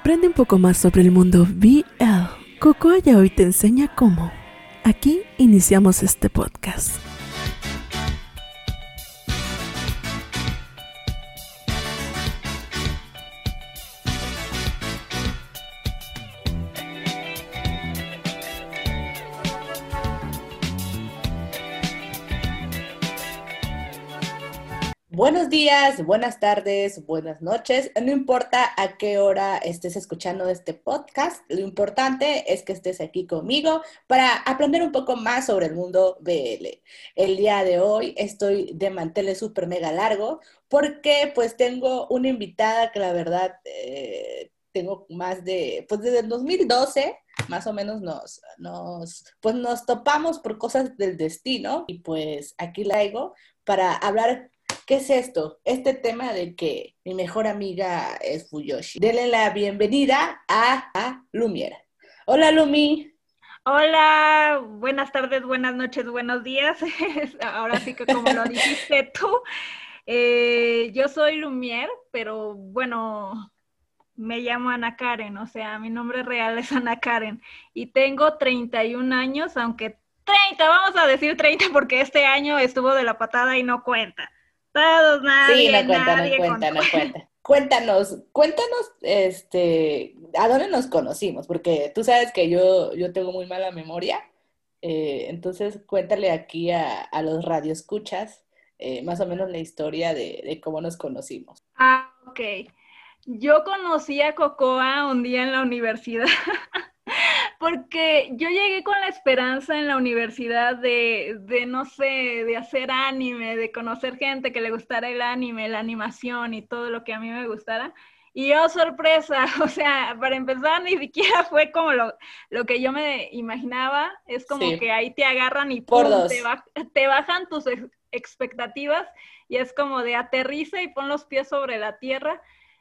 Aprende un poco más sobre el mundo BL. Cocoa ya hoy te enseña cómo. Aquí iniciamos este podcast. Días, buenas tardes, buenas noches. No importa a qué hora estés escuchando este podcast, lo importante es que estés aquí conmigo para aprender un poco más sobre el mundo BL. El día de hoy estoy de manteles súper mega largo porque pues tengo una invitada que la verdad eh, tengo más de, pues desde el 2012 más o menos nos, nos, pues nos topamos por cosas del destino y pues aquí la traigo para hablar ¿Qué es esto? Este tema de que mi mejor amiga es Fuyoshi. Denle la bienvenida a, a Lumiera. Hola, Lumi. Hola, buenas tardes, buenas noches, buenos días. Ahora sí que como lo dijiste tú, eh, yo soy Lumier, pero bueno, me llamo Ana Karen, o sea, mi nombre real es Ana Karen y tengo 31 años, aunque 30, vamos a decir 30 porque este año estuvo de la patada y no cuenta. Todos, nadie, Sí, no cuenta, nadie no cuenta, con- no cuenta. Cuéntanos, cuéntanos, este, ¿a dónde nos conocimos? Porque tú sabes que yo, yo tengo muy mala memoria, eh, entonces cuéntale aquí a, a los radioescuchas eh, más o menos la historia de, de cómo nos conocimos. Ah, ok. Yo conocí a Cocoa un día en la universidad, porque yo llegué con la esperanza en la universidad de, de, no sé, de hacer anime, de conocer gente que le gustara el anime, la animación y todo lo que a mí me gustara. Y oh, sorpresa, o sea, para empezar, ni siquiera fue como lo, lo que yo me imaginaba, es como Sí. que ahí te agarran y Por ¡pum! te, baj- te bajan tus ex- expectativas y es como de aterriza y pon los pies sobre la tierra.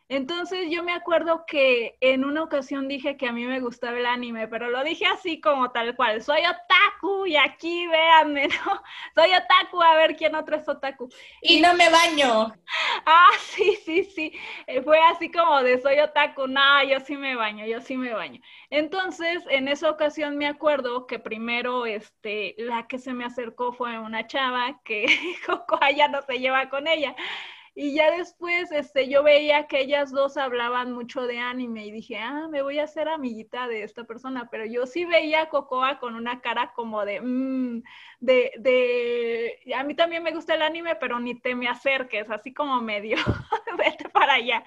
Entonces yo me acuerdo que en una ocasión dije que a mí me gustaba el anime, pero lo dije así como tal cual, soy otaku y aquí véanme, ¿no? Soy otaku, a ver quién otro es otaku. Y no me baño. Ah, sí, sí, sí. Eh, Fue así como de soy otaku. No, yo sí me baño, yo sí me baño. Entonces, en esa ocasión me acuerdo que primero, este, la que se me acercó fue una chava que Cocoa ya no se lleva con ella. Y ya después, este, yo veía que ellas dos hablaban mucho de anime y dije, ah, me voy a hacer amiguita de esta persona, pero yo sí veía a Cocoa con una cara como de, "Mm", de, de, a mí también me gusta el anime, pero ni te me acerques, así como medio, vete para allá.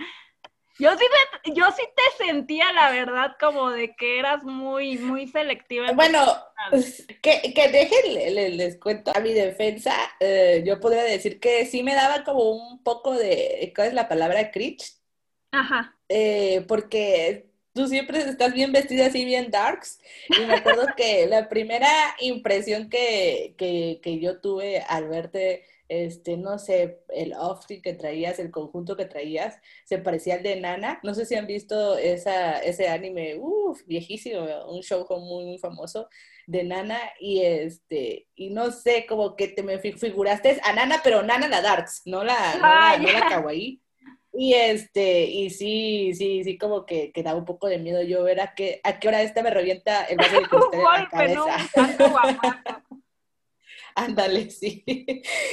Yo sí, me- yo sí te sentía, la verdad, como de que eras muy, muy selectiva. Bueno, amistades. que, que dejen, les cuento a mi defensa, eh, yo podría decir que sí me daba como un poco de, ¿cuál es la palabra? Cringe, Ajá. eh, porque tú siempre estás bien vestida así, bien darks, y me acuerdo que la primera impresión que, que, que yo tuve al verte, este, no sé, el outfit que traías, el conjunto que traías, se parecía al de Nana, no sé si han visto esa, ese anime, uff, viejísimo, un show muy, muy famoso de Nana, y este, y no sé, como que te me fi- figuraste a Nana, pero Nana la darks, no la, no la, Ah, no la kawaii. Y este, y sí, sí, sí, como que, que daba un poco de miedo yo ver a qué, a qué hora esta me revienta el vaso de Un cristal en la golpe, ¿no? cabeza. Un salto guapazo. Ándale, sí.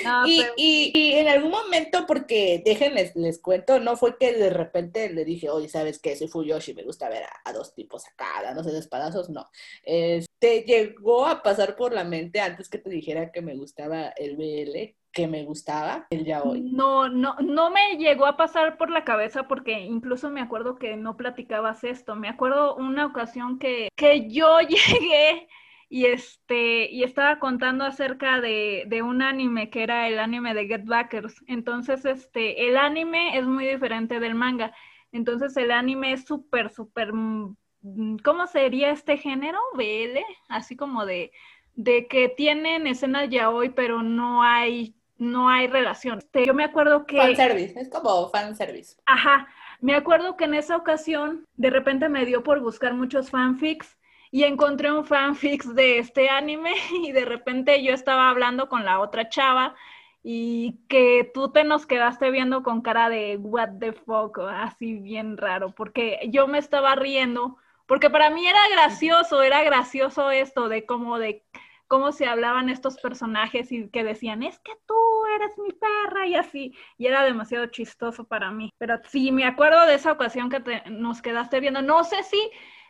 No, Y, pero- y, y en algún momento, porque déjenles, les cuento, no fue que de repente le dije, oye, ¿sabes qué? Soy Fuyoshi, me gusta ver a, a dos tipos acá dándose de espadazos, no. Este, llegó a pasar por la mente antes que te dijera que me gustaba el BL, que me gustaba el yaoi. No, no, no me llegó a pasar por la cabeza porque incluso me acuerdo que no platicabas esto. Me acuerdo una ocasión que, que yo llegué y este, y estaba contando acerca de, de un anime que era el anime de Get Backers. Entonces, este, el anime es muy diferente del manga. Entonces, el anime es súper, súper, mm, ¿cómo sería este género? BL, así como de, de que tienen escenas yaoi, pero no hay no hay relación. Este, yo me acuerdo que... Fanservice, es como fanservice. Ajá, me acuerdo que en esa ocasión de repente me dio por buscar muchos fanfics y encontré un fanfics de este anime y de repente yo estaba hablando con la otra chava y que tú te nos quedaste viendo con cara de what the fuck, así bien raro, porque yo me estaba riendo, porque para mí era gracioso, era gracioso esto de cómo de cómo se hablaban estos personajes y que decían, es que tú eres mi perra y así, y era demasiado chistoso para mí. Pero sí, me acuerdo de esa ocasión que nos quedaste viendo, no sé si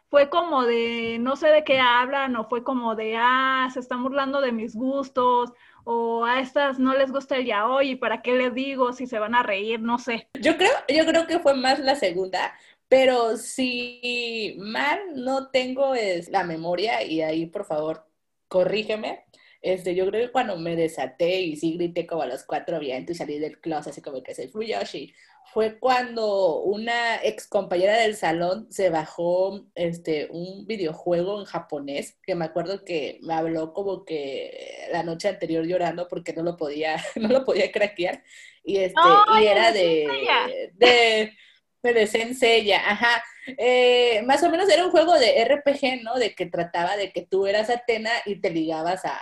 fue como de, no sé de qué hablan, o fue como de, ah, se están burlando de mis gustos, o a estas no les gusta el yaoi, ¿para qué les digo si se van a reír? No sé. Yo creo, yo creo que fue más la segunda, pero si mal no tengo es la memoria, y ahí por favor corrígeme. Este, yo creo que cuando me desaté y sí grité como a los cuatro vientos y salí del closet así como que soy Fuyoshi, fue cuando una ex compañera del salón se bajó este, un videojuego en japonés, que me acuerdo que me habló como que la noche anterior llorando porque no lo podía, no lo podía craquear. Y, este, y era de, de, de, de Senseiya, ajá. Eh, más o menos era un juego de RPG, ¿no? De que trataba de que tú eras Atena y te ligabas a,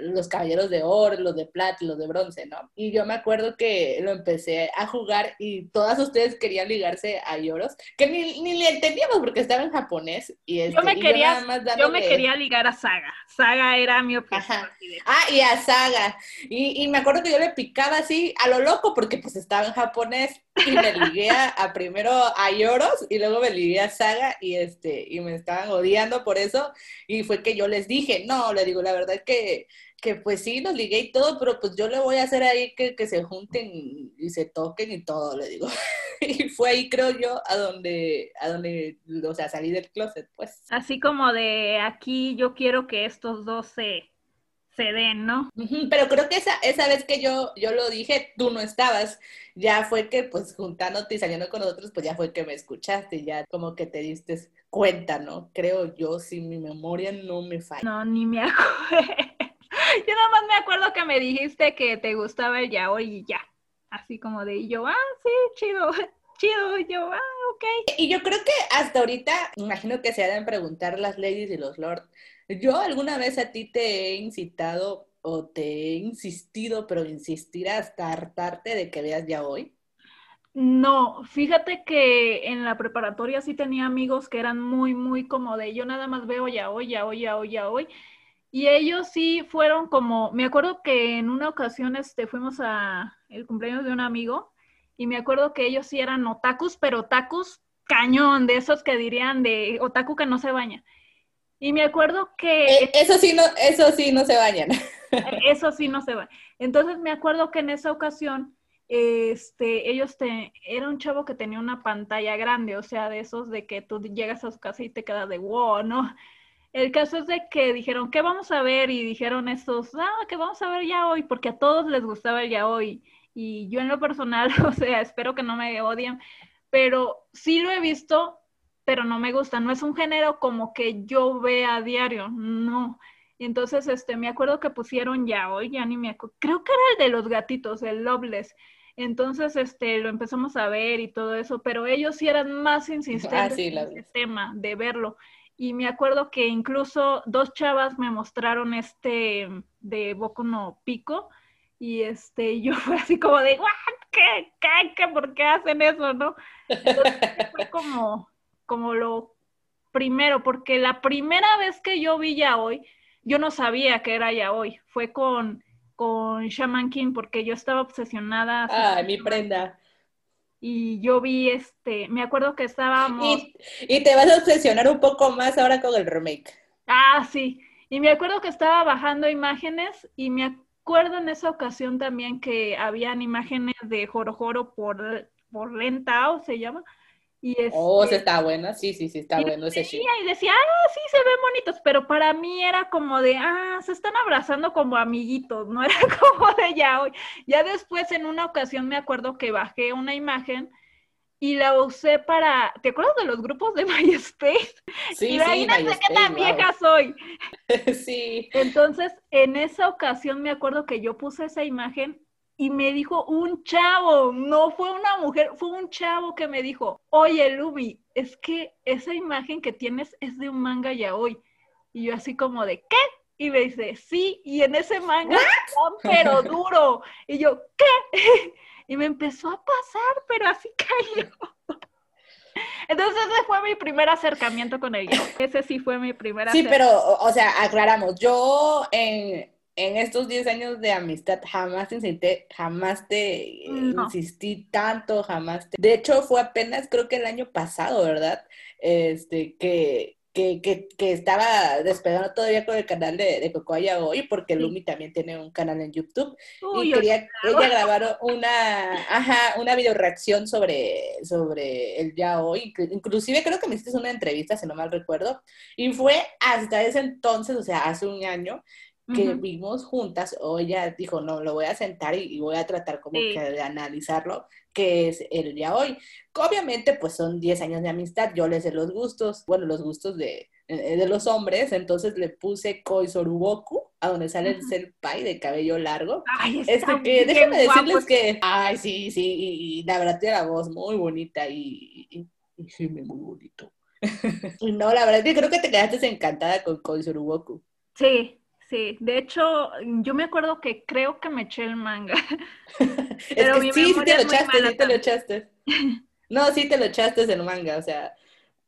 los caballeros de oro, los de plata los de bronce, ¿no? Y yo me acuerdo que lo empecé a jugar y todas ustedes querían ligarse a Yoros, que ni, ni le entendíamos porque estaba en japonés. Y este, yo me, quería, yo, me quería ligar a Saga. Saga era mi objetivo. Ah, y a Saga. Y, y me acuerdo que yo le picaba así a lo loco porque pues estaba en japonés y me ligué a, primero a Yoros y luego me ligué a Saga y este y me estaban odiando por eso y fue que yo les dije, no, le digo, la verdad que, que pues sí, los ligué y todo, pero pues yo le voy a hacer ahí que, que se junten y se toquen y todo, le digo. y fue ahí creo yo a donde, a donde, o sea, salí del closet, pues. Así como de aquí yo quiero que estos dos se se den, ¿no? Pero creo que esa, esa vez que yo, yo lo dije, tú no estabas. Ya fue que, pues, juntándote y saliendo con nosotros, pues ya fue que me escuchaste, ya como que te diste cuenta, ¿no? Creo yo, si mi memoria no me falla. No, ni me acuerdo. yo nada más me acuerdo que me dijiste que te gustaba el yaoi y ya. Así como de, y yo, ah, sí, chido, chido, y yo, ah, ok. Y yo creo que hasta ahorita, imagino que se deben preguntar las ladies y los lords, ¿Yo alguna vez a ti te he incitado o te he insistido, pero insistir hasta hartarte de que veas ya hoy? No, fíjate que en la preparatoria sí tenía amigos que eran muy, muy como de yo nada más veo ya hoy, ya hoy, ya hoy, ya hoy. Y ellos sí fueron como, me acuerdo que en una ocasión este, fuimos a el cumpleaños de un amigo y me acuerdo que ellos sí eran otakus, pero otakus cañón, de esos que dirían de otaku que no se baña. Y me acuerdo que... Eh, eso sí, no, eso sí no se bañan. Eso sí no se va. Entonces me acuerdo que en esa ocasión, este, ellos te, era un chavo que tenía una pantalla grande, o sea, de esos de que tú llegas a su casa y te quedas de wow, ¿no? El caso es de que dijeron, ¿qué vamos a ver? Y dijeron estos, ah, que vamos a ver ya hoy, porque a todos les gustaba el ya hoy. Y yo en lo personal, o sea, espero que no me odien, pero sí lo he visto pero no me gusta, no es un género como que yo vea a diario, no. Entonces, este, me acuerdo que pusieron ya hoy, ya ni me acuerdo, creo que era el de los gatitos, el Loveless. Entonces, este, lo empezamos a ver y todo eso, pero ellos sí eran más insistentes ah, en el tema de verlo. Y me acuerdo que incluso dos chavas me mostraron este de Boku no Pico, y este, yo fue así como de, ¿Qué? ¿Qué? ¿Qué? ¿Por qué hacen eso, no? Entonces fue como, como lo primero, porque la primera vez que yo vi ya hoy, yo no sabía que era ya hoy, fue con, con Shaman King, porque yo estaba obsesionada. Ah, mi prenda. Y yo vi este, me acuerdo que estábamos. Y, y te vas a obsesionar un poco más ahora con el remake. Ah, sí. Y me acuerdo que estaba bajando imágenes y me acuerdo en esa ocasión también que habían imágenes de Joro Joro por, por Lentao, se llama. Y oh, se está buena, sí, sí, sí, está bueno ese shit. Y decía, ah, sí, se ven bonitos, pero para mí era como de, ah, se están abrazando como amiguitos, no era como de ya hoy. Ya después, en una ocasión, me acuerdo que bajé una imagen y la usé para, ¿te acuerdas de los grupos de MySpace? Sí, Imagínate sí, qué tan vieja soy. sí. Entonces, en esa ocasión me acuerdo que yo puse esa imagen y me dijo un chavo, no fue una mujer, fue un chavo que me dijo, oye Lubi, es que esa imagen que tienes es de un manga ya hoy. Y yo así como de, ¿qué? Y me dice, sí, y en ese manga, pero duro. Y yo, ¿qué? Y me empezó a pasar, pero así cayó. Entonces ese fue mi primer acercamiento con el Ese sí fue mi primer Sí, pero, o sea, aclaramos, yo en, en estos 10 años de amistad jamás te insistí, jamás te insistí tanto, jamás te... De hecho, fue apenas creo que el año pasado, ¿verdad? Este, que, que, que, que, estaba despegando todavía con el canal de, de Cocoaya hoy, porque Lumi también tiene un canal en YouTube. y quería ella grabar una, ajá, una video reacción sobre, sobre el ya hoy. Inclusive creo que me hiciste una entrevista, si no mal recuerdo. Y fue hasta ese entonces, o sea, hace un año, que vimos juntas, o ella dijo, no, lo voy a sentar y, voy a tratar como que de analizarlo, que es el día hoy. Obviamente, pues son 10 años de amistad, yo les sé los gustos, bueno, los gustos de, eh, de los hombres, entonces le puse Koisoruboku, a donde sale el senpai de cabello largo. Ay, este que déjenme decirles que, ay, sí, sí, y, la verdad tiene la voz muy bonita y, y, y muy bonito. no, la verdad que creo que te quedaste encantada con Koisoruboku. Sí, Sí, de hecho, yo me acuerdo que creo que me eché el manga. Pero sí, sí te lo echaste, sí te lo echaste. No, sí te lo echaste el manga, o sea,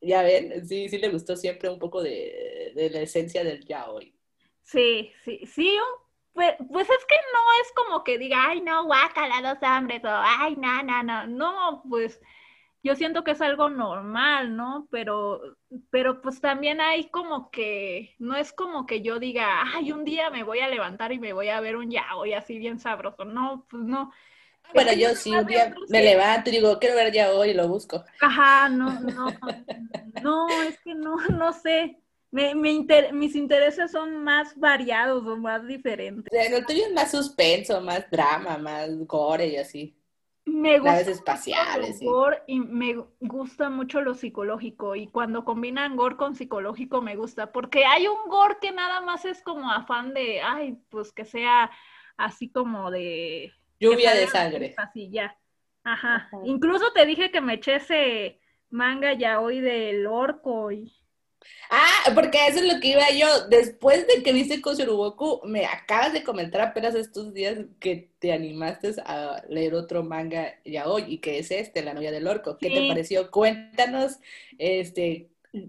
ya ven, sí, sí le gustó siempre un poco de, de la esencia del yaoi. Sí, sí, sí, pues, pues, es que no es como que diga, ay, no, guácala, dos hombres, o ay, no, no, no, no, pues yo siento que es algo normal, ¿no? Pero, pero pues también hay como que, no es como que yo diga, ay, un día me voy a levantar y me voy a ver un yao y así bien sabroso. No, pues no. Bueno, yo sí, un día me levanto y digo, quiero ver ya hoy y lo busco. Ajá, no, no, no, es que no, no sé. Me, me mis intereses son más variados o más diferentes. El tuyo es más suspenso, más drama, más gore y así me gusta espaciales. gore y me gusta mucho lo psicológico. Y cuando combinan gore con psicológico me gusta. Porque hay un gore que nada más es como afán de, ay, pues que sea así como de. Lluvia de sangre. Así, ya. Ajá. Incluso te dije que me eché ese manga ya hoy del orco y Ah, porque eso es lo que iba yo. Después de que viste Kosuruboku, me acabas de comentar apenas estos días que te animaste a leer otro manga ya hoy, y que es este, La novia del orco. ¿Qué te pareció? Cuéntanos, este,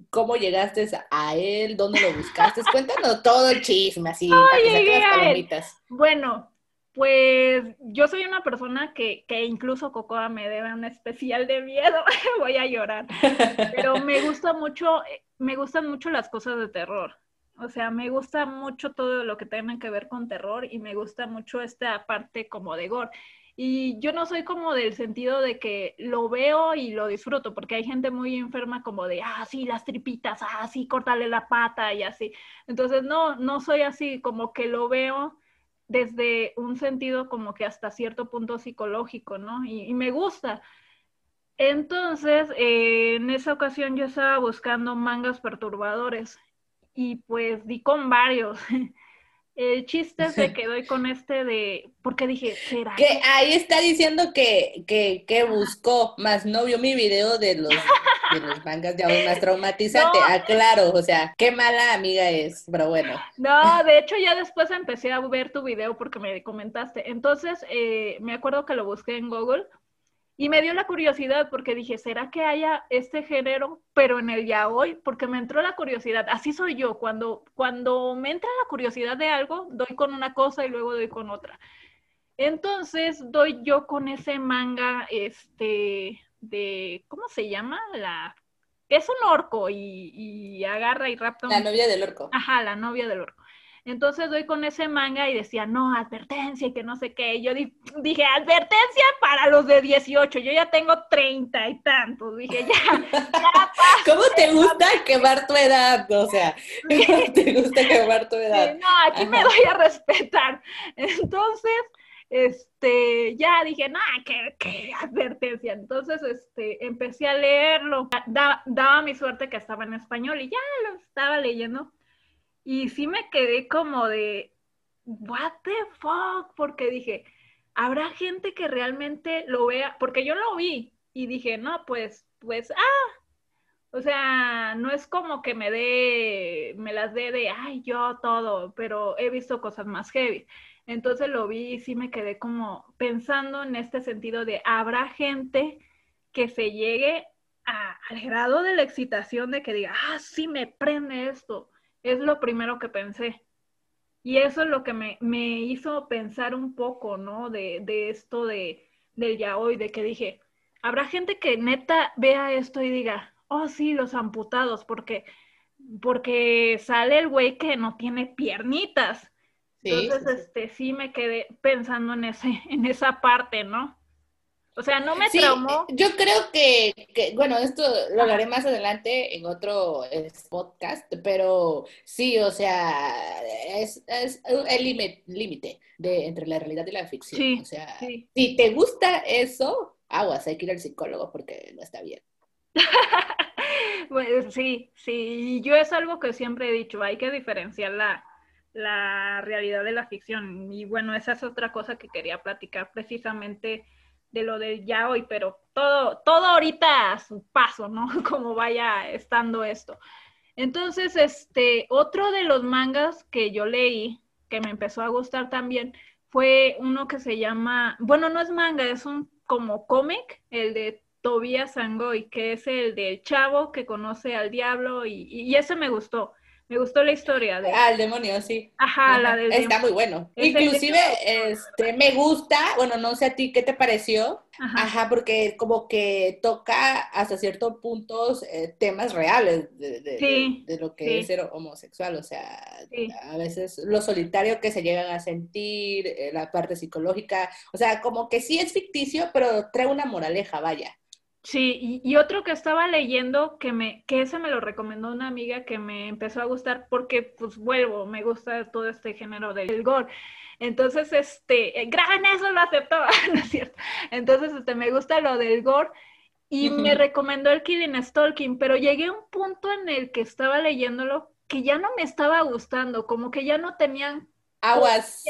cómo llegaste a él, dónde lo buscaste. Cuéntanos todo el chisme, así, para que las palomitas. Bueno, pues yo soy una persona que, que, incluso Cocoa me debe un especial de miedo, voy a llorar, pero me gusta mucho, me gustan mucho las cosas de terror. O sea, me gusta mucho todo lo que tenga que ver con terror y me gusta mucho esta parte como de gore. Y yo no soy como del sentido de que lo veo y lo disfruto, porque hay gente muy enferma como de, ah, sí, las tripitas, ah, sí, córtale la pata y así. Entonces, no, no soy así, como que lo veo desde un sentido como que hasta cierto punto psicológico, ¿no? Y, me gusta. Entonces, eh, en esa ocasión yo estaba buscando mangas perturbadores y pues di con varios. El chiste es de que doy con este de, porque dije, ¿será? Que ahí está diciendo que, que, que buscó, más no vio mi video de los, de los mangas ya más traumatizante. Aclaro, o sea, qué mala amiga es, pero bueno. No, de hecho ya después empecé a ver tu video porque me comentaste. Entonces, eh, me acuerdo que lo busqué en Google y me dio la curiosidad porque dije, ¿será que haya este género, pero en el ya hoy? Porque me entró la curiosidad. Así soy yo. Cuando, cuando me entra la curiosidad de algo, doy con una cosa y luego doy con otra. Entonces, doy yo con ese manga, este, de, ¿cómo se llama? La, es un orco y, y agarra y rapta. La novia del orco. Ajá, la novia del orco. Entonces doy con ese manga y decía, no, advertencia y que no sé qué. Y yo dije, advertencia para los de 18. Yo ya tengo 30 y tantos. Dije, ya, ya ¿Cómo te gusta quemar tu edad? O sea, ¿cómo te gusta quemar tu edad? no, aquí me doy a respetar. Entonces, este, ya dije, no, qué, qué, advertencia. Entonces, este, empecé a leerlo. daba mi suerte que estaba en español y ya lo estaba leyendo. Y sí me quedé como de, what the fuck, porque dije, habrá gente que realmente lo vea, porque yo lo vi y dije, no, pues, pues, ah, O sea, no es como que me dé, me las dé de, ay, yo todo, pero he visto cosas más heavy. Entonces lo vi y sí me quedé como pensando en este sentido de, ¿habrá gente que se llegue al grado de la excitación de que diga, ah, sí me prende esto? Es lo primero que pensé. Y eso es lo que me, hizo pensar un poco, ¿no? De, de esto de, del hoy, de que dije, habrá gente que neta vea esto y diga, oh sí, los amputados, porque, porque sale el güey que no tiene piernitas. Entonces, este, sí me quedé pensando en ese, en esa parte, ¿no? O sea, no me traumó. Yo creo que, bueno, esto lo hablaré más adelante en otro podcast, pero sí, o sea, es, el límite de entre la realidad y la ficción. o sea, si te gusta eso, aguas, hay que ir al psicólogo porque no está bien. pues sí, sí, yo es algo que siempre he dicho, hay que diferenciar la, la realidad de la ficción. Y bueno, esa es otra cosa que quería platicar precisamente de lo del ya hoy, pero todo, todo ahorita a su paso, ¿no? Como vaya estando esto. Entonces, este, otro de los mangas que yo leí, que me empezó a gustar también, fue uno que se llama, bueno, no es manga, es un como cómic, el de Tobias Sangoy, que es el del chavo que conoce al diablo y, y ese me gustó. Me gustó la historia de... Ah, el demonio, sí. Ajá, la del Está muy bueno. Inclusive, este, me gusta, bueno, no sé a ti qué te pareció. Ajá, porque como que toca hasta ciertos puntos eh, temas reales de, de, lo que es ser homosexual. O sea, a veces lo solitario que se llegan a sentir, eh, la parte psicológica. O sea, como que sí es ficticio, pero trae una moraleja, vaya. Sí, y, otro que estaba leyendo que me, que ese me lo recomendó una amiga que me empezó a gustar porque, pues, vuelvo, me gusta todo este género del gore. Entonces, este, eh, graben eso, lo aceptó, ¿no es cierto? Entonces, este, me gusta lo del gore y me recomendó el Killing Stalking, pero llegué a un punto en el que estaba leyéndolo que ya no me estaba gustando, como que ya no tenían Aguas,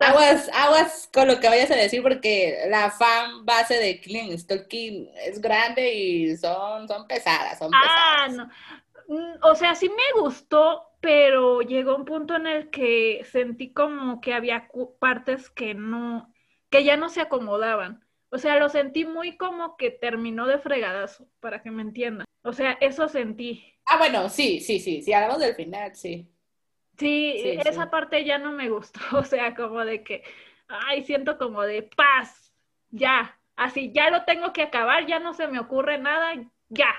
aguas, aguas con lo que vayas a decir porque la fan base de Killing Stalking es grande y son, son pesadas, son ah, No. Mm, o sea, sí me gustó, pero llegó un punto en el que sentí como que había partes que no, que ya no se acomodaban. O sea, lo sentí muy como que terminó de fregadazo, para que me entiendan. O sea, eso sentí. Ah, bueno, sí, sí, sí. Si hablamos del final, sí. Sí, esa parte ya no me gustó, o sea, como de que, ay, siento como de paz, ya, así, ya lo tengo que acabar, ya no se me ocurre nada, ya.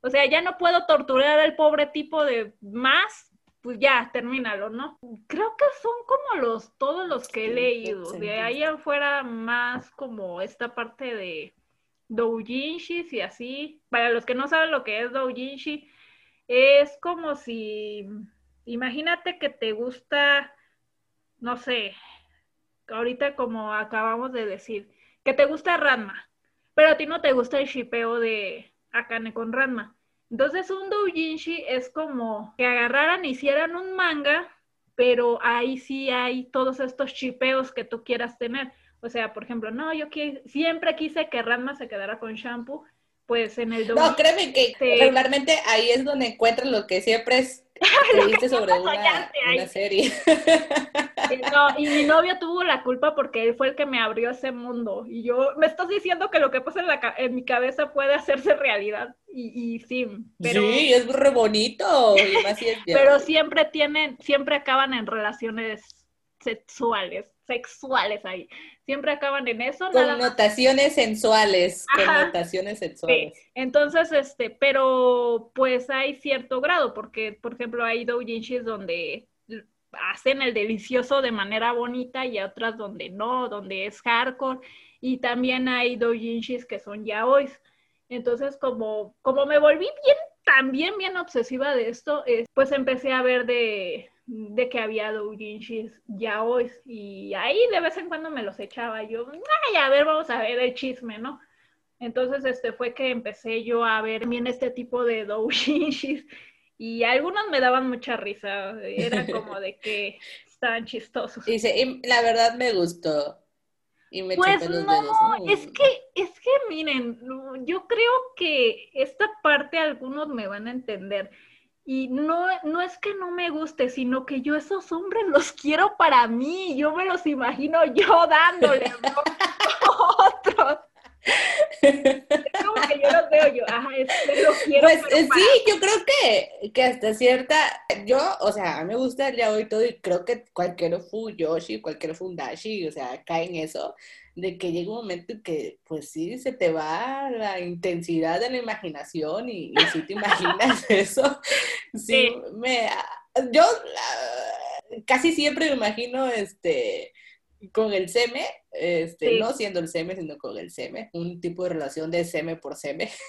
O sea, ya no puedo torturar al pobre tipo de más, pues ya, termínalo, ¿no? Creo que son como los, todos los que he leído, de ahí afuera más como esta parte de doujinshis y así. Para los que no saben lo que es doujinshi, es como si Imagínate que te gusta, no sé, ahorita como acabamos de decir, que te gusta Ranma, pero a ti no te gusta el shipeo de Akane con Ranma. Entonces un doujinshi es como que agarraran, hicieran un manga, pero ahí sí hay todos estos shipeos que tú quieras tener. O sea, por ejemplo, no, yo siempre quise que Ranma se quedara con shampoo, pues en el doujinshi... No, créeme que regularmente ahí es donde encuentran lo que siempre es Leíste sobre una, serie. No, y mi novio tuvo la culpa porque él fue el que me abrió ese mundo. Y yo, me estás diciendo que lo que pasa en, la, en mi cabeza puede hacerse realidad. Y, y sí, pero... Sí, es re bonito. pero siempre tienen, siempre acaban en relaciones sexuales, sexuales ahí siempre acaban en eso. Connotaciones sensuales, connotaciones sensuales. Entonces, este, pero pues hay cierto grado, porque, por ejemplo, hay doujinshis donde hacen el delicioso de manera bonita y otras donde no, donde es hardcore, y también hay doujinshis que son yaois. Entonces, como, como me volví bien, también bien obsesiva de esto, pues empecé a ver de, de que había doujinshis ya hoy y ahí de vez en cuando me los echaba yo, ay, a ver, vamos a ver el chisme, ¿no? Entonces, este fue que empecé yo a ver bien este tipo de doujinshis y algunos me daban mucha risa, era como de que estaban chistosos. Dice, la verdad me gustó. Y me Pues los no, dedos. es Mm. que, es que miren, yo creo que esta parte algunos me van a entender. Y no, no es que no me guste, sino que yo esos hombres los quiero para mí. Yo me los imagino yo dándole a otros. Es como que yo los veo yo, ajá, este lo quiero. Pues para sí, yo creo que, que hasta cierta, yo, o sea, a mí me gusta el yaoi y todo, y creo que cualquier fuyoshi, cualquier fundashi, o sea, cae en eso, de que llega un momento en que, pues sí, se te va la intensidad de la imaginación y, y si te imaginas eso, sí, Sí. me, yo ah, casi siempre me imagino, este, con el seme, este, Sí. no siendo el seme, sino con el seme, un tipo de relación de seme por seme.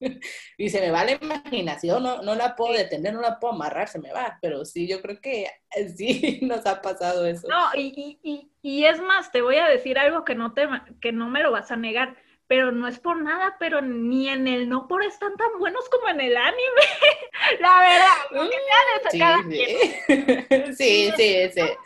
Y se me va la imaginación, no, no la puedo detener, no la puedo amarrar, se me va. Pero sí, yo creo que sí nos ha pasado eso. No, y, y, y, y es más, te voy a decir algo que no, te, que no me lo vas a negar, pero no es por nada, pero ni en el no por están tan buenos como en el anime. La verdad, lo que sea de Sí, cada sí. sí,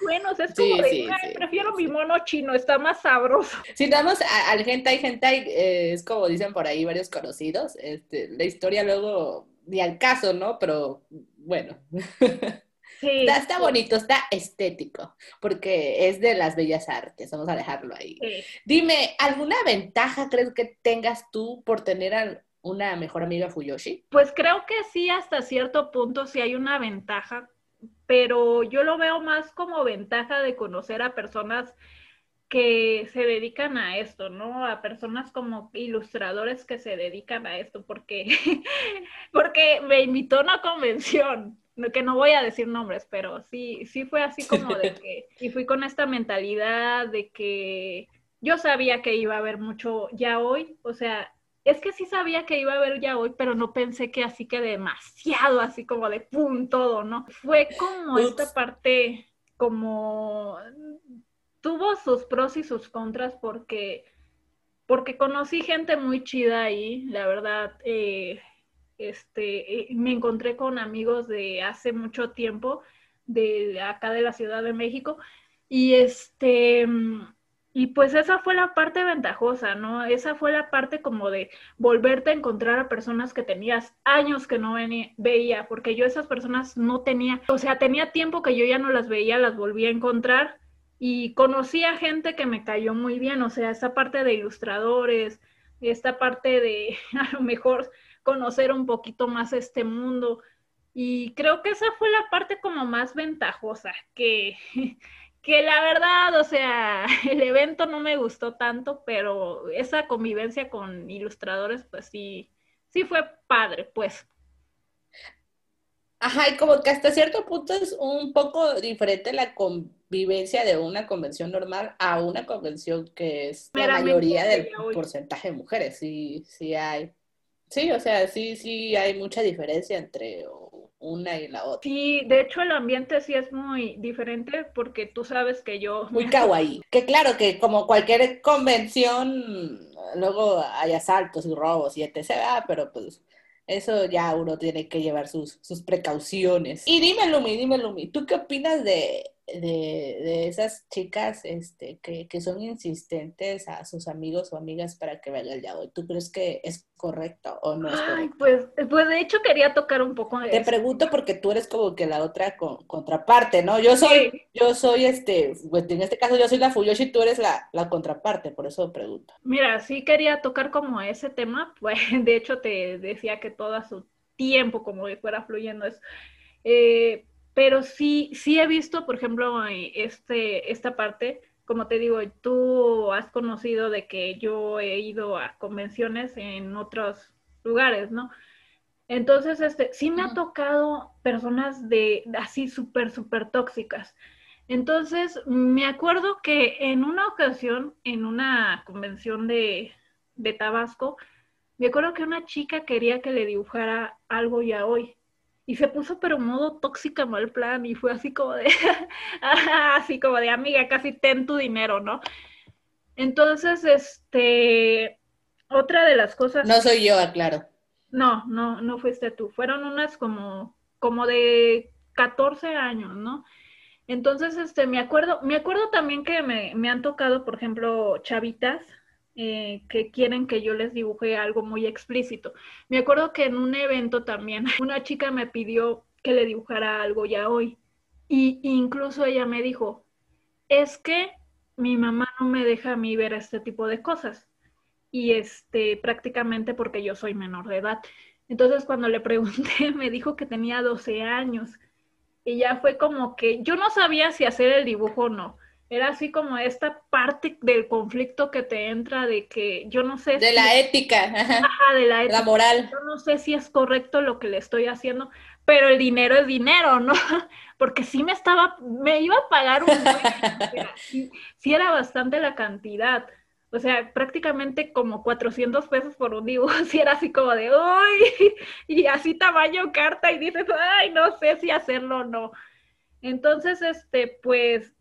buenos, es como de, sí, "Ay, sí. prefiero mi mono chino, está más sabroso. Si damos al hentai, hentai eh, es como dicen por ahí varios conocidos. Este, la historia luego ni al caso, ¿no? Pero bueno. Sí, Está, está bonito, está estético, porque es de las bellas artes, vamos a dejarlo ahí. sí. Dime, ¿alguna ventaja crees que tengas tú por tener a una mejor amiga Fuyoshi? Pues creo que sí, hasta cierto punto sí hay una ventaja, pero yo lo veo más como ventaja de conocer a personas que se dedican a esto, ¿no? A personas como ilustradores que se dedican a esto, porque, porque me invitó a una convención, que no voy a decir nombres, pero sí, sí fue así como de que, y fui con esta mentalidad de que yo sabía que iba a haber mucho ya hoy, o sea, es que sí sabía que iba a haber ya hoy, pero no pensé que así que demasiado, así como de pum, todo, ¿no? Fue como Ups. esta parte, como tuvo sus pros y sus contras porque, porque conocí gente muy chida ahí, la verdad, eh, este, eh, me encontré con amigos de hace mucho tiempo, de acá de la Ciudad de México, y este, y pues esa fue la parte ventajosa, ¿no? Esa fue la parte como de volverte a encontrar a personas que tenías años que no venía- veía, porque yo esas personas no tenía, o sea, tenía tiempo que yo ya no las veía, las volví a encontrar y conocí a gente que me cayó muy bien, o sea, esa parte de ilustradores, esta parte de a lo mejor conocer un poquito más este mundo. Y creo que esa fue la parte como más ventajosa, que, que la verdad, o sea, el evento no me gustó tanto, pero esa convivencia con ilustradores, pues sí, sí fue padre, pues. Ajá, y como que hasta cierto punto es un poco diferente la convivencia de una convención normal a una convención que es la mayoría del porcentaje de mujeres. Sí, sí hay. Sí, o sea, sí, sí hay mucha diferencia entre una y la otra. Sí, de hecho el ambiente sí es muy diferente porque tú sabes que yo... Muy kawaii. Que claro que como cualquier convención, luego hay asaltos y robos y etc. ah, pero pues eso ya uno tiene que llevar sus, sus precauciones. Y dime, Lumi, dime, Lumi, ¿tú qué opinas de, de, de esas chicas este, que, que son insistentes a sus amigos o amigas para que vayan al yaoi? ¿Tú crees que es correcto o no es Ay, pues, pues de hecho quería tocar un poco de Te eso. pregunto porque tú eres como que la otra con- contraparte, ¿no? Yo soy, Sí. yo soy este, pues, en este caso yo soy la Fuyoshi y tú eres la, la contraparte, por eso pregunto. Mira, sí quería tocar como ese tema, pues de hecho te decía que todo a su tiempo, como que fuera fluyendo eso. Eh, pero sí, sí he visto, por ejemplo, eh, este, esta parte, como te digo, tú has conocido de que yo he ido a convenciones en otros lugares, ¿no? Entonces, este, sí me ha tocado personas de así súper, súper tóxicas. Entonces, me acuerdo que en una ocasión, en una convención de, de Tabasco, me acuerdo que una chica quería que le dibujara algo ya hoy. Y se puso pero modo tóxica mal plan y fue así como de, así como de amiga, casi ten tu dinero, ¿no? Entonces, este, otra de las cosas... No soy yo, aclaro. No, no, no fuiste tú. Fueron unas como, como de 14 años, ¿no? Entonces, este, me acuerdo, me acuerdo también que me, me han tocado, por ejemplo, chavitas eh, que quieren que yo les dibuje algo muy explícito. Me acuerdo que en un evento también una chica me pidió que le dibujara algo ya hoy. Y incluso ella me dijo, es que mi mamá no me deja a mí ver este tipo de cosas. Y este, prácticamente porque yo soy menor de edad. Entonces cuando le pregunté, me dijo que tenía 12 años. Y ya fue como que yo no sabía si hacer el dibujo o no. Era así como esta parte del conflicto que te entra de que yo no sé. De la ética. Ajá, de la ética. La moral. Yo no sé si es correcto lo que le estoy haciendo, pero el dinero es dinero, ¿no? Porque sí me estaba, me iba a pagar un... sí, sí era bastante la cantidad. O sea, prácticamente como 400 pesos por un dibujo, si era así como de, ¡uy! Y así tamaño carta y dices, ¡ay! No sé si hacerlo o no. Entonces, este, pues,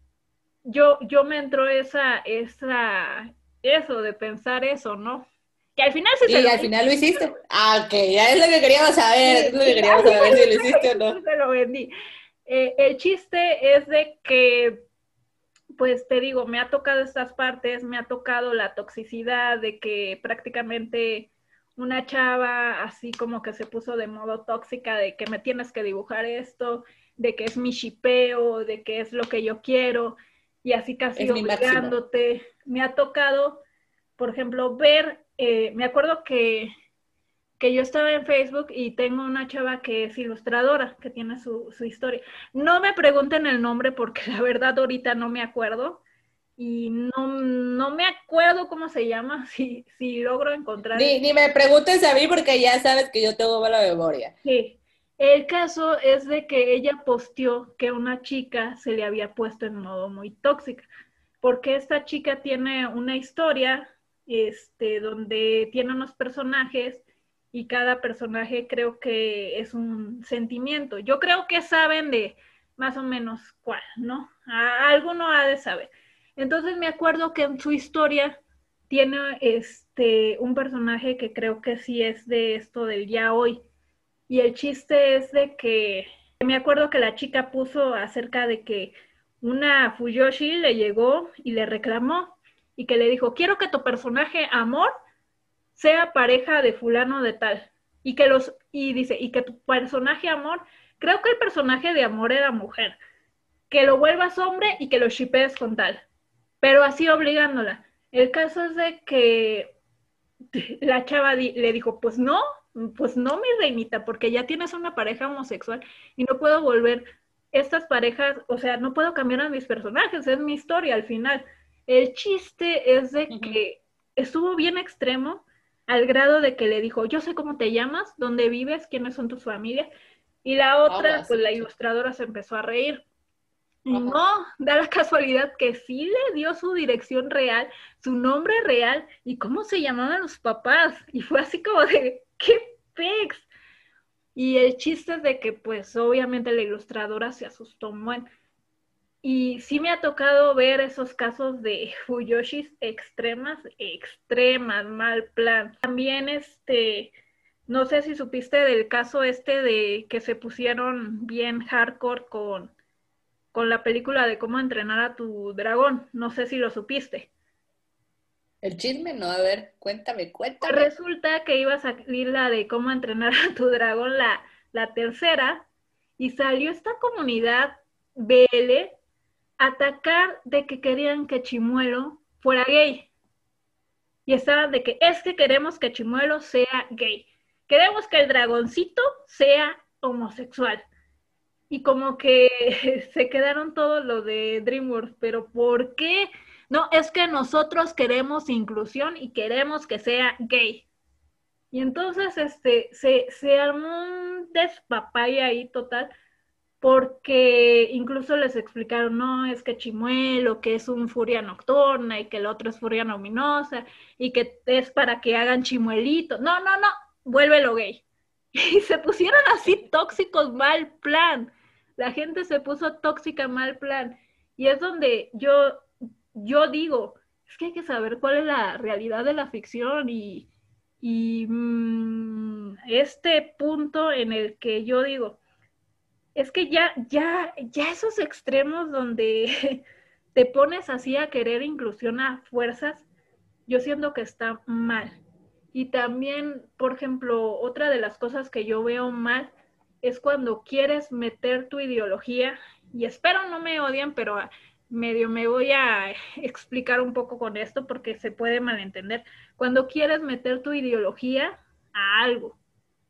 yo, yo me entró esa, esa, eso, de pensar eso, ¿no? Que al final sí, se al final lo hiciste. Ah, ok, ya es lo que queríamos saber, es lo que queríamos saber si lo hiciste o no. Se lo vendí. Eh, el chiste es de que pues te digo, me ha tocado estas partes, me ha tocado la toxicidad de que prácticamente una chava así como que se puso de modo tóxica de que me tienes que dibujar esto, de que es mi shipeo, de que es lo que yo quiero, y así casi obligándote. Me ha tocado, por ejemplo, ver, eh, me acuerdo que que yo estaba en Facebook y tengo una chava que es ilustradora, que tiene su, historia. No me pregunten el nombre porque la verdad ahorita no me acuerdo y no, no me acuerdo cómo se llama, si, si logro encontrar. Ni, ni me preguntes a mí porque ya sabes que yo tengo mala memoria. Sí. El caso es de que ella posteó que una chica se le había puesto en modo muy tóxica, porque esta chica tiene una historia este, donde tiene unos personajes y cada personaje creo que es un sentimiento. Yo creo que saben de más o menos cuál, ¿no? alguno ha de saber. Entonces me acuerdo que en su historia tiene este un personaje que creo que sí es de esto del ya hoy. Y el chiste es de que me acuerdo que la chica puso acerca de que una Fuyoshi le llegó y le reclamó y que le dijo, quiero que tu personaje amor sea pareja de fulano de tal. Y que los, y dice, y que tu personaje amor, creo que el personaje de amor era mujer, que lo vuelvas hombre y que lo shipees con tal. Pero así obligándola. El caso es de que la chava le dijo, pues no, pues no, mi reinita, porque ya tienes una pareja homosexual y no puedo volver estas parejas, o sea, no puedo cambiar a mis personajes, es mi historia al final. El chiste es de que estuvo bien extremo al grado de que le dijo, yo sé cómo te llamas, dónde vives, quiénes son tus familias. Y la otra, pues la ilustradora se empezó a reír. Y no, da la casualidad que sí le dio su dirección real, su nombre real y cómo se llamaban los papás. Y fue así como de, ¿qué pex? Y el chiste es de que, pues, obviamente la ilustradora se asustó mucho. Y sí me ha tocado ver esos casos de Fuyoshis extremas, extremas, mal plan. También este, no sé si supiste del caso este de que se pusieron bien hardcore con, con la película de cómo entrenar a tu dragón. No sé si lo supiste. El chisme, no, a ver, cuéntame, cuéntame. Resulta que iba a salir la de cómo entrenar a tu dragón, la, la tercera, y salió esta comunidad BL atacar de que querían que Chimuelo fuera gay. Y estaban de que es que queremos que Chimuelo sea gay. Queremos que el dragoncito sea homosexual. Y como que se quedaron todos lo de DreamWorks, pero ¿por qué? No, es que nosotros queremos inclusión y queremos que sea gay. Y entonces este, se, se armó un despapay ahí total porque incluso les explicaron, no, es que Chimuelo, que es un furia nocturna y que el otro es furia luminosa y que es para que hagan chimuelito. No, no, no, vuélvelo gay. Y se pusieron así tóxicos, mal plan. La gente se puso tóxica, mal plan. Y es donde yo, yo digo, es que hay que saber cuál es la realidad de la ficción y, mm, este punto en el que yo digo, es que ya, ya, ya esos extremos donde te pones así a querer inclusión a fuerzas, yo siento que está mal. Y también, por ejemplo, otra de las cosas que yo veo mal es cuando quieres meter tu ideología, y espero no me odian, pero medio me voy a explicar un poco con esto porque se puede malentender. Cuando quieres meter tu ideología a algo,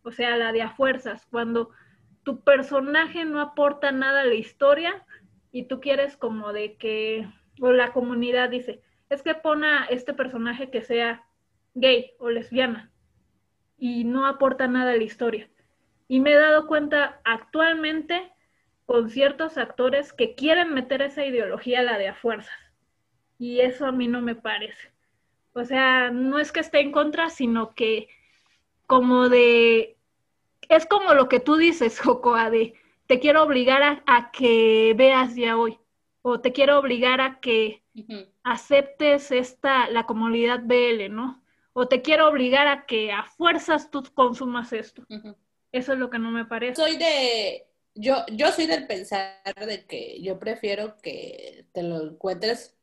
o sea, la de a fuerzas, cuando tu personaje no aporta nada a la historia y tú quieres como de que, o la comunidad dice, es que pone a este personaje que sea gay o lesbiana y no aporta nada a la historia. Y me he dado cuenta actualmente con ciertos actores que quieren meter esa ideología a la de a fuerzas. Y eso a mí no me parece. O sea, no es que esté en contra, sino que como de... Es como lo que tú dices, Jocoa, de te quiero obligar a, que veas ya hoy, o te quiero obligar a que aceptes esta, la comunidad BL, ¿no? o te quiero obligar a que a fuerzas tú consumas esto. Eso es lo que no me parece. Soy de, yo, yo soy del pensar de que yo prefiero que te lo encuentres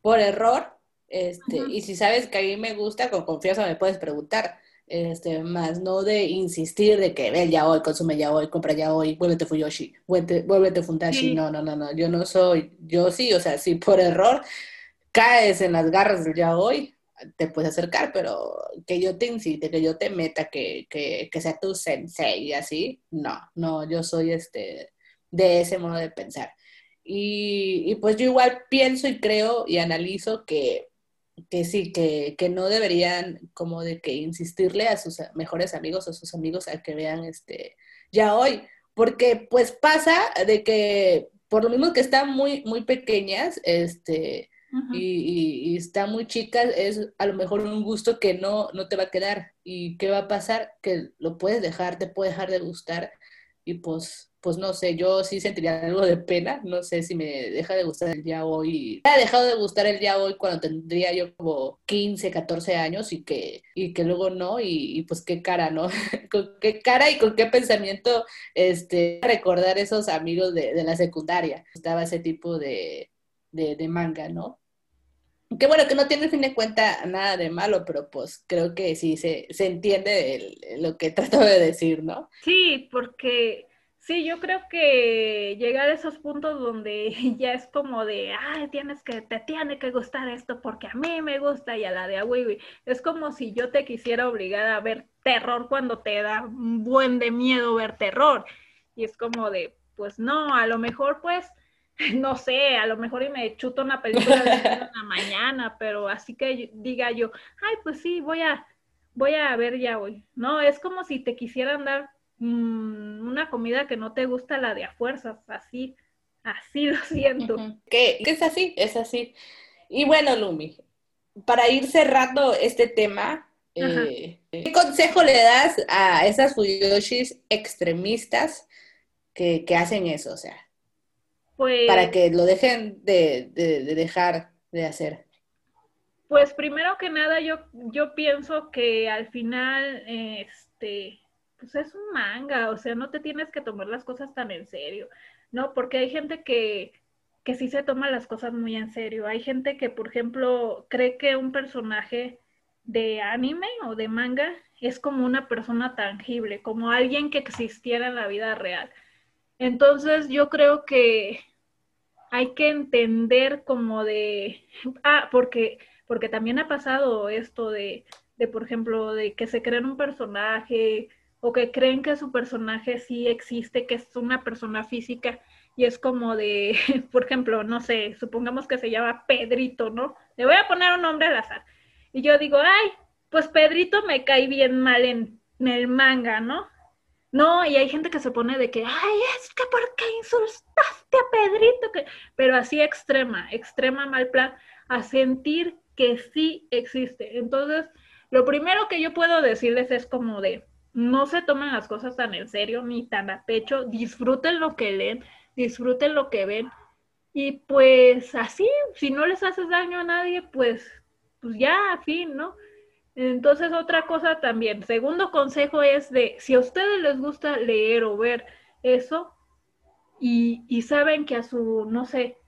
por error, este, y si sabes que a mí me gusta, con confianza me puedes preguntar, este, más no de insistir de que ve ya hoy, consume ya hoy, compra ya hoy, vuélvete Fuyoshi, vuélvete, vuélvete Fundashi, no, no, no, no, yo no soy, yo sí, o sea, si por error caes en las garras del ya hoy, te puedes acercar, pero que yo te incite, que yo te meta, que, que, que sea tu sensei y así, no, no, yo soy este, de ese modo de pensar. Y, y pues yo igual pienso y creo y analizo que, que sí, que, que, no deberían como de que insistirle a sus mejores amigos o sus amigos a que vean este ya hoy, porque pues pasa de que por lo mismo que están muy, muy pequeñas, este, y, está muy chica, es a lo mejor un gusto que no, no te va a quedar. ¿Y qué va a pasar? Que lo puedes dejar, te puede dejar de gustar y pues, pues no sé, yo sí sentiría algo de pena, no sé si me deja de gustar el día hoy. Me ha dejado de gustar el día hoy cuando tendría yo como 15, 14 años y que, y que luego no, y, pues qué cara, ¿no? con qué cara y con qué pensamiento este, recordar esos amigos de, de la secundaria. Estaba ese tipo de, de manga, ¿no? Qué bueno que no tiene fin de cuenta nada de malo, pero pues creo que sí se, se entiende lo que trato de decir, ¿no? Sí, porque sí, yo creo que llegar a esos puntos donde ya es como de, ay, tienes que, te tiene que gustar esto porque a mí me gusta y a la de Awiwi. Es como si yo te quisiera obligar a ver terror cuando te da un buen de miedo ver terror. Y es como de, pues no, a lo mejor pues no sé, a lo mejor y me chuto una película de la mañana, pero así que diga yo, ay, pues sí, voy a, voy a ver ya hoy. No, es como si te quisieran dar mm, una comida que no te gusta la de a fuerzas, así, así lo siento. Que, es así, es así. Y bueno, Lumi, para ir cerrando este tema, eh, ¿qué consejo le das a esas Fuyoshis extremistas que, que hacen eso? O sea, pues, para que lo dejen de, dejar de hacer. Pues primero que nada yo, yo pienso que al final, este, pues es un manga, o sea, no te tienes que tomar las cosas tan en serio, ¿no? Porque hay gente que, que sí se toma las cosas muy en serio. Hay gente que, por ejemplo, cree que un personaje de anime o de manga es como una persona tangible, como alguien que existiera en la vida real. Entonces yo creo que hay que entender como de, ah, porque, porque también ha pasado esto de, de, por ejemplo, de que se creen un personaje o que creen que su personaje sí existe, que es una persona física y es como de, por ejemplo, no sé, supongamos que se llama Pedrito, ¿no? Le voy a poner un nombre al azar. Y yo digo, ay, pues Pedrito me cae bien mal en, en el manga, ¿no? No, y hay gente que se pone de que, ay, es que ¿por qué insultaste a Pedrito? Que... Pero así extrema, extrema mal plan, a sentir que sí existe. Entonces, lo primero que yo puedo decirles es como de, no se tomen las cosas tan en serio ni tan a pecho, disfruten lo que leen, disfruten lo que ven. Y pues así, si no les haces daño a nadie, pues, pues ya, fin, ¿no? Entonces, otra cosa también, segundo consejo es de, si a ustedes les gusta leer o ver eso, y, y saben que a su, no sé,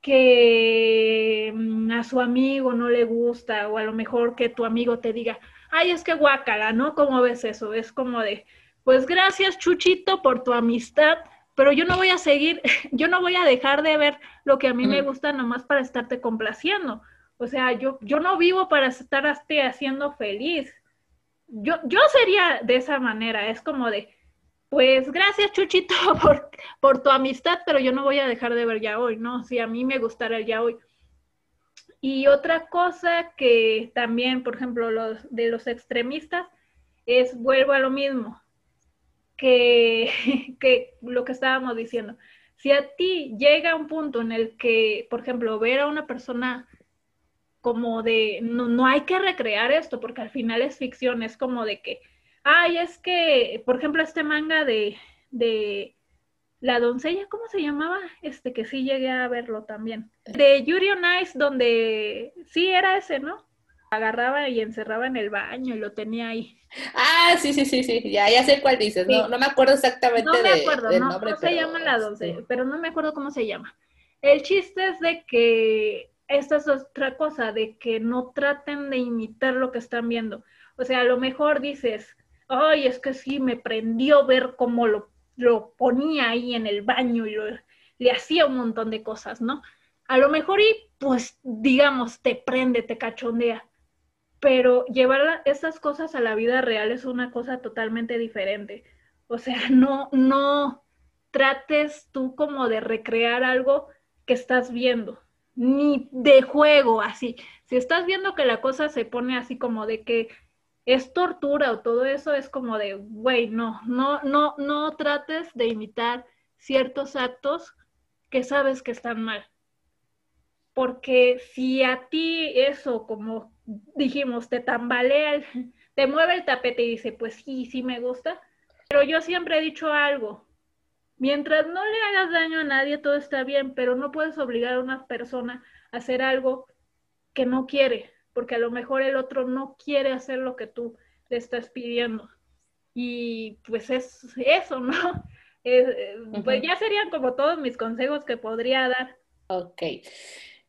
que mm, a su amigo no le gusta o a lo mejor que tu amigo te diga, ay, es que guácala, ¿no? ¿Cómo ves eso? Es como de, pues gracias Chuchito por tu amistad, pero yo no voy a seguir, yo no voy a dejar de ver lo que a mí me gusta nomás para estarte complaciendo. O sea, yo, yo no vivo para estar haciendo feliz. Yo, yo sería de esa manera, es como de, pues gracias Chuchito por, por tu amistad, pero yo no voy a dejar de ver ya hoy, ¿no? Si a mí me gustara el ya hoy. Y otra cosa que también, por ejemplo, los de los extremistas, es vuelvo a lo mismo, que, que lo que estábamos diciendo. Si a ti llega un punto en el que, por ejemplo, ver a una persona como de, no, no hay que recrear esto, porque al final es ficción, es como de que, ay, es que, por ejemplo, este manga de, de la doncella, ¿cómo se llamaba? Este que sí llegué a verlo también. De Yuri on Ice, donde sí era ese, ¿no? Agarraba y encerraba en el baño y lo tenía ahí. Ah, sí, sí, sí, sí, ya, ya sé cuál dices. No, no me acuerdo exactamente no me acuerdo, no, nombre, se llama la doncella, pero no me acuerdo cómo se llama. El chiste es de que esta es otra cosa, de que no traten de imitar lo que están viendo. O sea, a lo mejor dices, ay, es que sí, me prendió ver cómo lo lo ponía ahí en el baño y le hacía un montón de cosas, ¿no? A lo mejor y pues digamos, te prende, te cachondea, pero llevar esas cosas a la vida real es una cosa totalmente diferente. O sea, no, no trates tú como de recrear algo que estás viendo, ni de juego así. Si estás viendo que la cosa se pone así como de que es tortura o todo eso, es como de, güey, no, no, no, no trates de imitar ciertos actos que sabes que están mal. Porque si a ti eso, como dijimos, te tambalea, te mueve el tapete y dice, pues sí, sí me gusta. Pero yo siempre he dicho algo, mientras no le hagas daño a nadie, todo está bien, pero no puedes obligar a una persona a hacer algo que no quiere porque a lo mejor el otro no quiere hacer lo que tú le estás pidiendo. Y pues es eso, ¿no? Eh, pues ya serían como todos mis consejos que podría dar. Ok.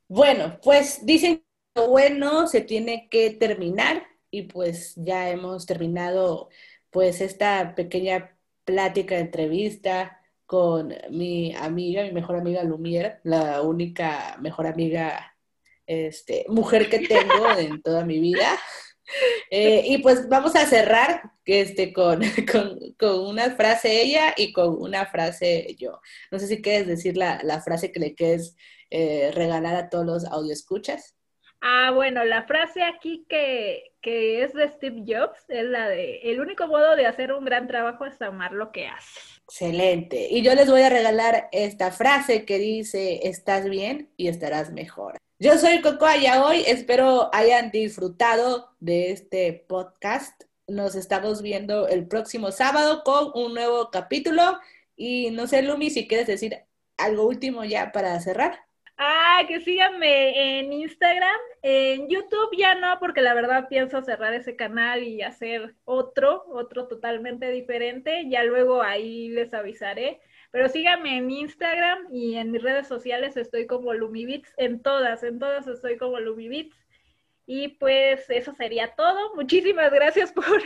Bueno, pues dicen que lo bueno se tiene que terminar y pues ya hemos terminado pues esta pequeña plática, entrevista con mi amiga, mi mejor amiga Lumier, la única mejor amiga este, mujer que tengo en toda mi vida. Eh, y pues vamos a cerrar este, con, con, una frase ella y con una frase yo. No sé si quieres decir la, frase que le quieres eh, regalar a todos los escuchas Ah, bueno, la frase aquí que, que es de Steve Jobs es la de, el único modo de hacer un gran trabajo es amar lo que haces. Excelente. Y yo les voy a regalar esta frase que dice, estás bien y estarás mejor. Yo soy Coco hoy, espero hayan disfrutado de este podcast. Nos estamos viendo el próximo sábado con un nuevo capítulo. Y no sé, Lumi, si quieres decir algo último ya para cerrar. Ah, que síganme en Instagram, en YouTube ya no, porque la verdad pienso cerrar ese canal y hacer otro, otro totalmente diferente. Ya luego ahí les avisaré. Pero síganme en Instagram y en mis redes sociales estoy como Lumibits, en todas, en todas estoy como Lumibits. Y pues eso sería todo. Muchísimas gracias por,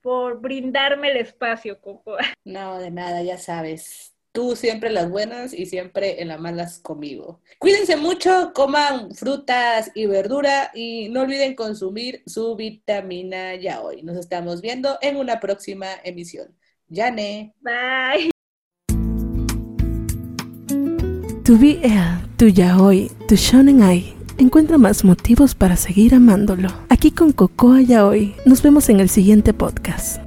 por brindarme el espacio, Coco. No, de nada, ya sabes. Tú siempre las buenas y siempre en las malas conmigo. Cuídense mucho, coman frutas y verdura y no olviden consumir su vitamina ya hoy. Nos estamos viendo en una próxima emisión. Yane. Bye. Tu BL, tu Yaoi, tu Shonen Ai. Encuentra más motivos para seguir amándolo. Aquí con Cocoa Yaoi. Nos vemos en el siguiente podcast.